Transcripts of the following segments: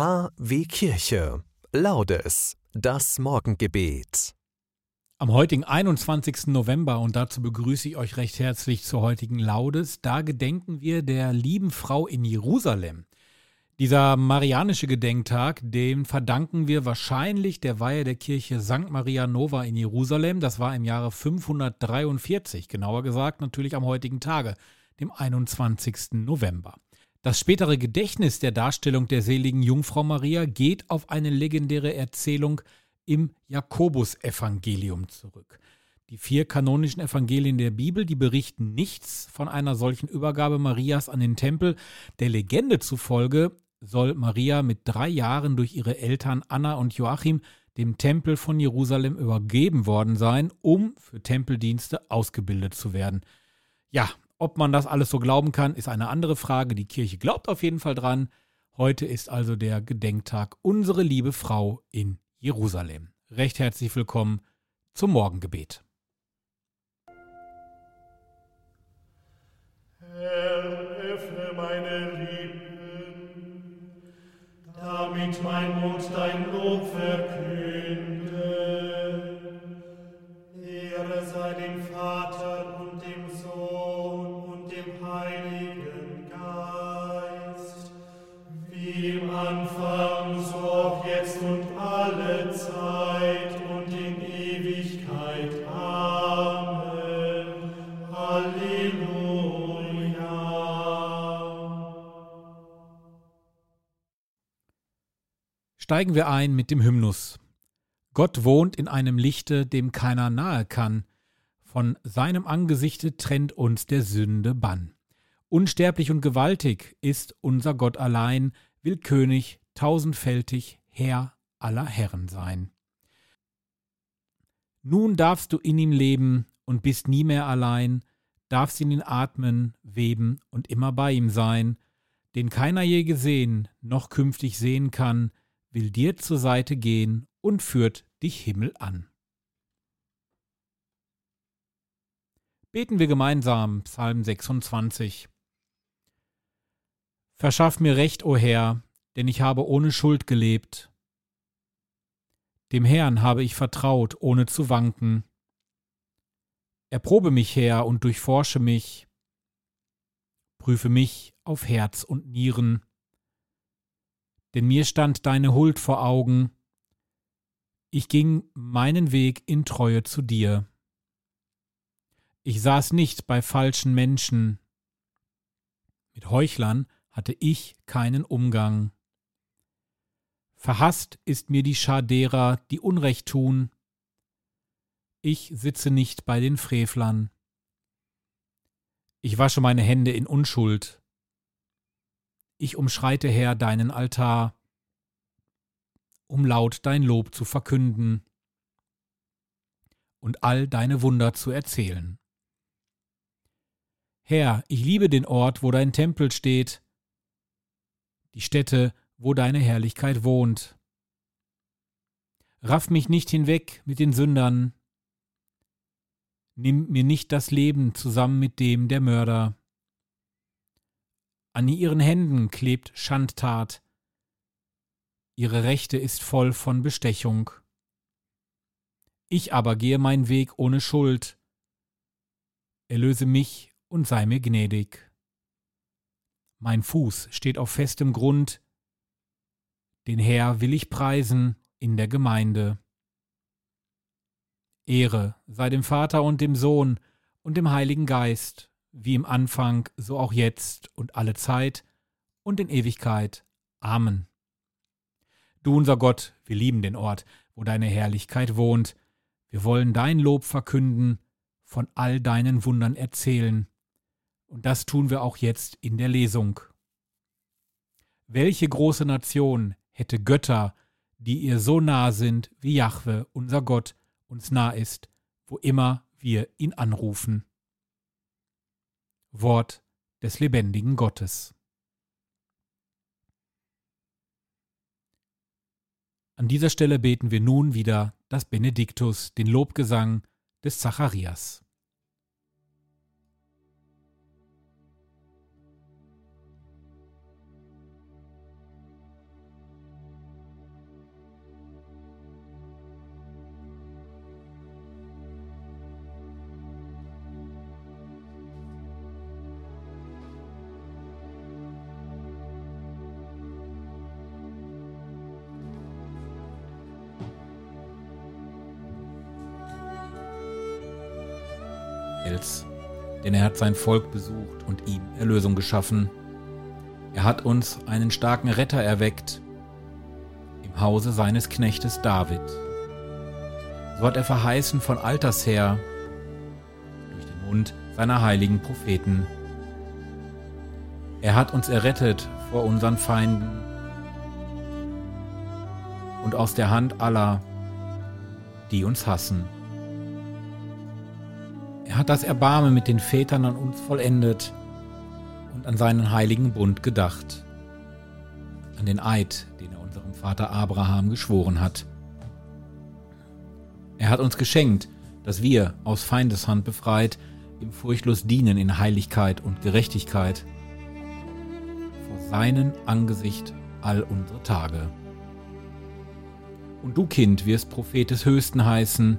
KW Kirche. Laudes. Das Morgengebet. Am heutigen 21. November und dazu begrüße ich euch recht herzlich zur heutigen Laudes. Da gedenken wir der lieben Frau in Jerusalem. Dieser marianische Gedenktag, dem verdanken wir wahrscheinlich der Weihe der Kirche St. Maria Nova in Jerusalem. Das war im Jahre 543, genauer gesagt natürlich am heutigen Tage, dem 21. November. Das spätere Gedächtnis der Darstellung der seligen Jungfrau Maria geht auf eine legendäre Erzählung im Jakobusevangelium zurück. Die vier kanonischen Evangelien der Bibel, die berichten nichts von einer solchen Übergabe Marias an den Tempel. Der Legende zufolge soll Maria mit drei Jahren durch ihre Eltern Anna und Joachim dem Tempel von Jerusalem übergeben worden sein, um für Tempeldienste ausgebildet zu werden. Ja, ob man das alles so glauben kann, ist eine andere Frage. Die Kirche glaubt auf jeden Fall dran. Heute ist also der Gedenktag Unsere liebe Frau in Jerusalem. Recht herzlich willkommen zum Morgengebet. Herr, öffne meine Lippen, damit mein Mund dein Lob verkünde. Steigen wir ein mit dem Hymnus. Gott wohnt in einem Lichte, dem keiner nahe kann. Von seinem Angesichte trennt uns der Sünde Bann. Unsterblich und gewaltig ist unser Gott allein, will König tausendfältig Herr aller Herren sein. Nun darfst du in ihm leben und bist nie mehr allein, darfst in ihn atmen, weben und immer bei ihm sein, den keiner je gesehen noch künftig sehen kann, will dir zur Seite gehen und führt dich Himmel an. Beten wir gemeinsam Psalm 26. Verschaff mir Recht, o Herr, denn ich habe ohne Schuld gelebt. Dem Herrn habe ich vertraut, ohne zu wanken. Erprobe mich, Herr, und durchforsche mich. Prüfe mich auf Herz und Nieren. Denn mir stand deine Huld vor Augen. Ich ging meinen Weg in Treue zu dir. Ich saß nicht bei falschen Menschen. Mit Heuchlern hatte ich keinen Umgang. Verhasst ist mir die Schar derer, die Unrecht tun. Ich sitze nicht bei den Frevlern. Ich wasche meine Hände in Unschuld. Ich umschreite, Herr, deinen Altar, um laut dein Lob zu verkünden und all deine Wunder zu erzählen. Herr, ich liebe den Ort, wo dein Tempel steht, die Stätte, wo deine Herrlichkeit wohnt. Raff mich nicht hinweg mit den Sündern, nimm mir nicht das Leben zusammen mit dem der Mörder. An ihren Händen klebt Schandtat, ihre Rechte ist voll von Bestechung. Ich aber gehe meinen Weg ohne Schuld. Erlöse mich und sei mir gnädig. Mein Fuß steht auf festem Grund, den Herr will ich preisen in der Gemeinde. Ehre sei dem Vater und dem Sohn und dem Heiligen Geist, wie im Anfang, so auch jetzt und alle Zeit und in Ewigkeit. Amen. Du unser Gott, wir lieben den Ort, wo deine Herrlichkeit wohnt. Wir wollen dein Lob verkünden, von all deinen Wundern erzählen und das tun wir auch jetzt in der Lesung. Welche große Nation hätte Götter, die ihr so nah sind, wie Jahwe, unser Gott, uns nah ist, wo immer wir ihn anrufen? Wort des lebendigen Gottes. An dieser Stelle beten wir nun wieder das Benediktus, den Lobgesang des Zacharias. Israels, denn er hat sein Volk besucht und ihm Erlösung geschaffen. Er hat uns einen starken Retter erweckt im Hause seines Knechtes David. So hat er verheißen von alters her durch den Mund seiner heiligen Propheten. Er hat uns errettet vor unseren Feinden und aus der Hand aller, die uns hassen. Hat das Erbarmen mit den Vätern an uns vollendet und an seinen heiligen Bund gedacht, an den Eid, den er unserem Vater Abraham geschworen hat. Er hat uns geschenkt, dass wir, aus Feindeshand befreit, ihm furchtlos dienen in Heiligkeit und Gerechtigkeit vor seinem Angesicht all unsere Tage. Und du, Kind, wirst Prophet des Höchsten heißen,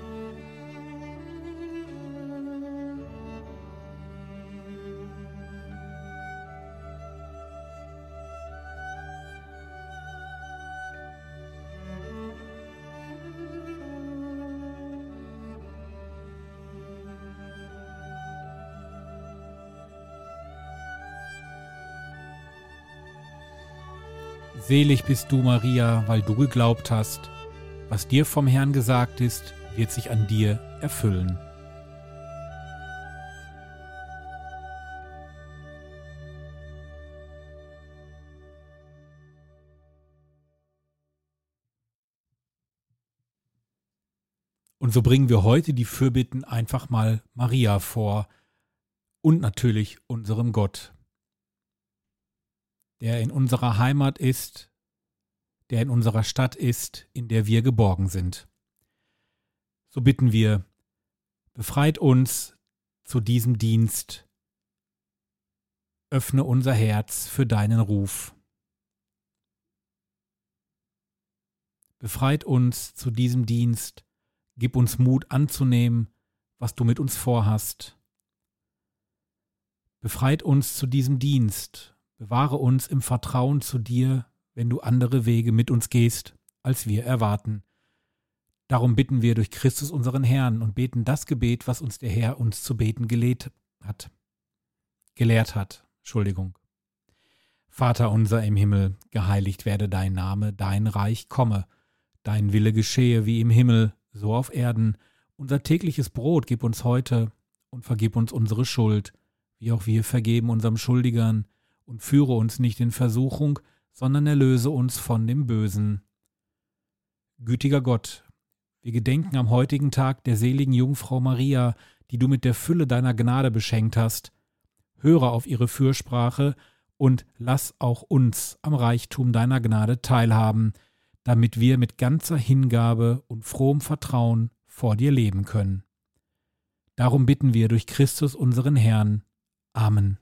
Selig bist du, Maria, weil du geglaubt hast. Was dir vom Herrn gesagt ist, wird sich an dir erfüllen. Und so bringen wir heute die Fürbitten einfach mal Maria vor und natürlich unserem Gott der in unserer Heimat ist, der in unserer Stadt ist, in der wir geborgen sind. So bitten wir, befreit uns zu diesem Dienst, öffne unser Herz für deinen Ruf. Befreit uns zu diesem Dienst, gib uns Mut anzunehmen, was du mit uns vorhast. Befreit uns zu diesem Dienst Bewahre uns im Vertrauen zu dir, wenn du andere Wege mit uns gehst, als wir erwarten. Darum bitten wir durch Christus unseren Herrn und beten das Gebet, was uns der Herr uns zu beten gelehrt hat. Gelehrt hat, Entschuldigung. Vater unser im Himmel, geheiligt werde dein Name, dein Reich komme, dein Wille geschehe wie im Himmel, so auf Erden. Unser tägliches Brot gib uns heute und vergib uns unsere Schuld, wie auch wir vergeben unserem Schuldigern, und führe uns nicht in Versuchung, sondern erlöse uns von dem Bösen. Gütiger Gott, wir gedenken am heutigen Tag der seligen Jungfrau Maria, die du mit der Fülle deiner Gnade beschenkt hast. Höre auf ihre Fürsprache und lass auch uns am Reichtum deiner Gnade teilhaben, damit wir mit ganzer Hingabe und frohem Vertrauen vor dir leben können. Darum bitten wir durch Christus unseren Herrn. Amen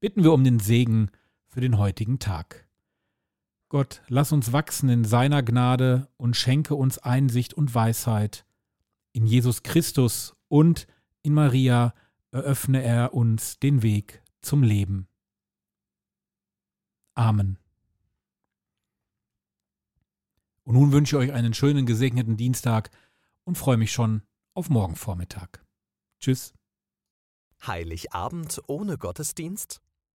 bitten wir um den Segen für den heutigen Tag. Gott, lass uns wachsen in seiner Gnade und schenke uns Einsicht und Weisheit. In Jesus Christus und in Maria eröffne er uns den Weg zum Leben. Amen. Und nun wünsche ich euch einen schönen gesegneten Dienstag und freue mich schon auf morgen Vormittag. Tschüss. Heiligabend ohne Gottesdienst?